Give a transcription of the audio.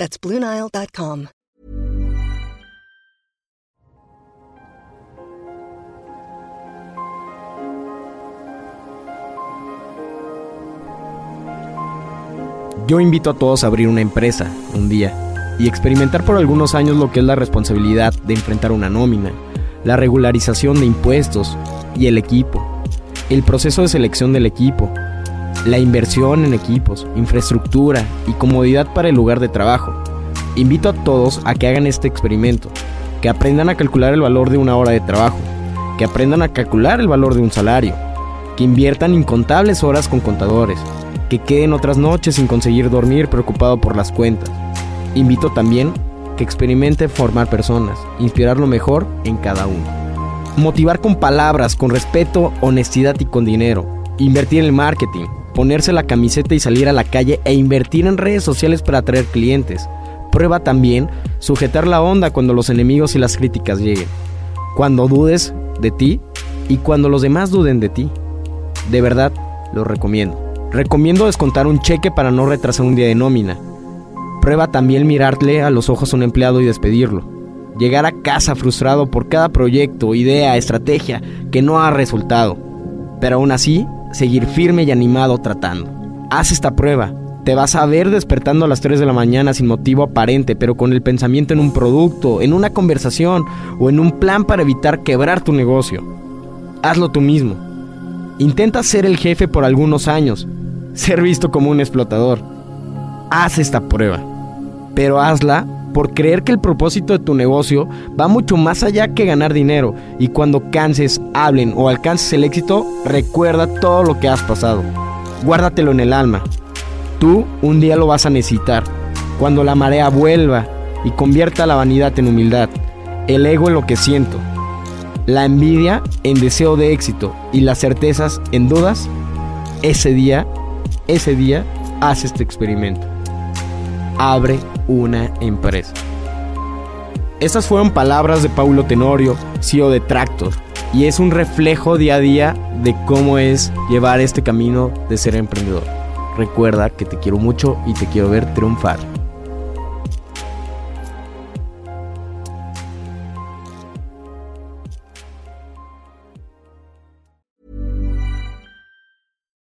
That's BlueNile.com. Yo invito a todos a abrir una empresa un día y experimentar por algunos años lo que es la responsabilidad de enfrentar una nómina, la regularización de impuestos y el equipo, el proceso de selección del equipo, la inversión en equipos, infraestructura y comodidad para el lugar de trabajo. Invito a todos a que hagan este experimento, que aprendan a calcular el valor de una hora de trabajo, que aprendan a calcular el valor de un salario, que inviertan incontables horas con contadores, que queden otras noches sin conseguir dormir preocupado por las cuentas. Invito también que experimente formar personas, inspirar lo mejor en cada uno. Motivar con palabras, con respeto, honestidad y con dinero. Invertir en el marketing, ponerse la camiseta y salir a la calle e invertir en redes sociales para atraer clientes. Prueba también sujetar la onda cuando los enemigos y las críticas lleguen. Cuando dudes de ti y cuando los demás duden de ti. De verdad, lo recomiendo. Recomiendo descontar un cheque para no retrasar un día de nómina. Prueba también mirarle a los ojos a un empleado y despedirlo. Llegar a casa frustrado por cada proyecto, idea, estrategia que no ha resultado. Pero aún así, seguir firme y animado tratando. Haz esta prueba. Te vas a ver despertando a las 3 de la mañana sin motivo aparente, pero con el pensamiento en un producto, en una conversación o en un plan para evitar quebrar tu negocio. Hazlo tú mismo. Intenta ser el jefe por algunos años, ser visto como un explotador. Haz esta prueba, pero hazla por creer que el propósito de tu negocio va mucho más allá que ganar dinero y cuando canses, hablen o alcances el éxito, recuerda todo lo que has pasado. Guárdatelo en el alma. Tú un día lo vas a necesitar. Cuando la marea vuelva y convierta la vanidad en humildad, el ego en lo que siento, la envidia en deseo de éxito y las certezas en dudas, ese día ese día haz este experimento. Abre una empresa. Estas fueron palabras de Paulo Tenorio, CEO de Tractor, y es un reflejo día a día de cómo es llevar este camino de ser emprendedor. Recuerda que te quiero mucho y te quiero ver triunfar.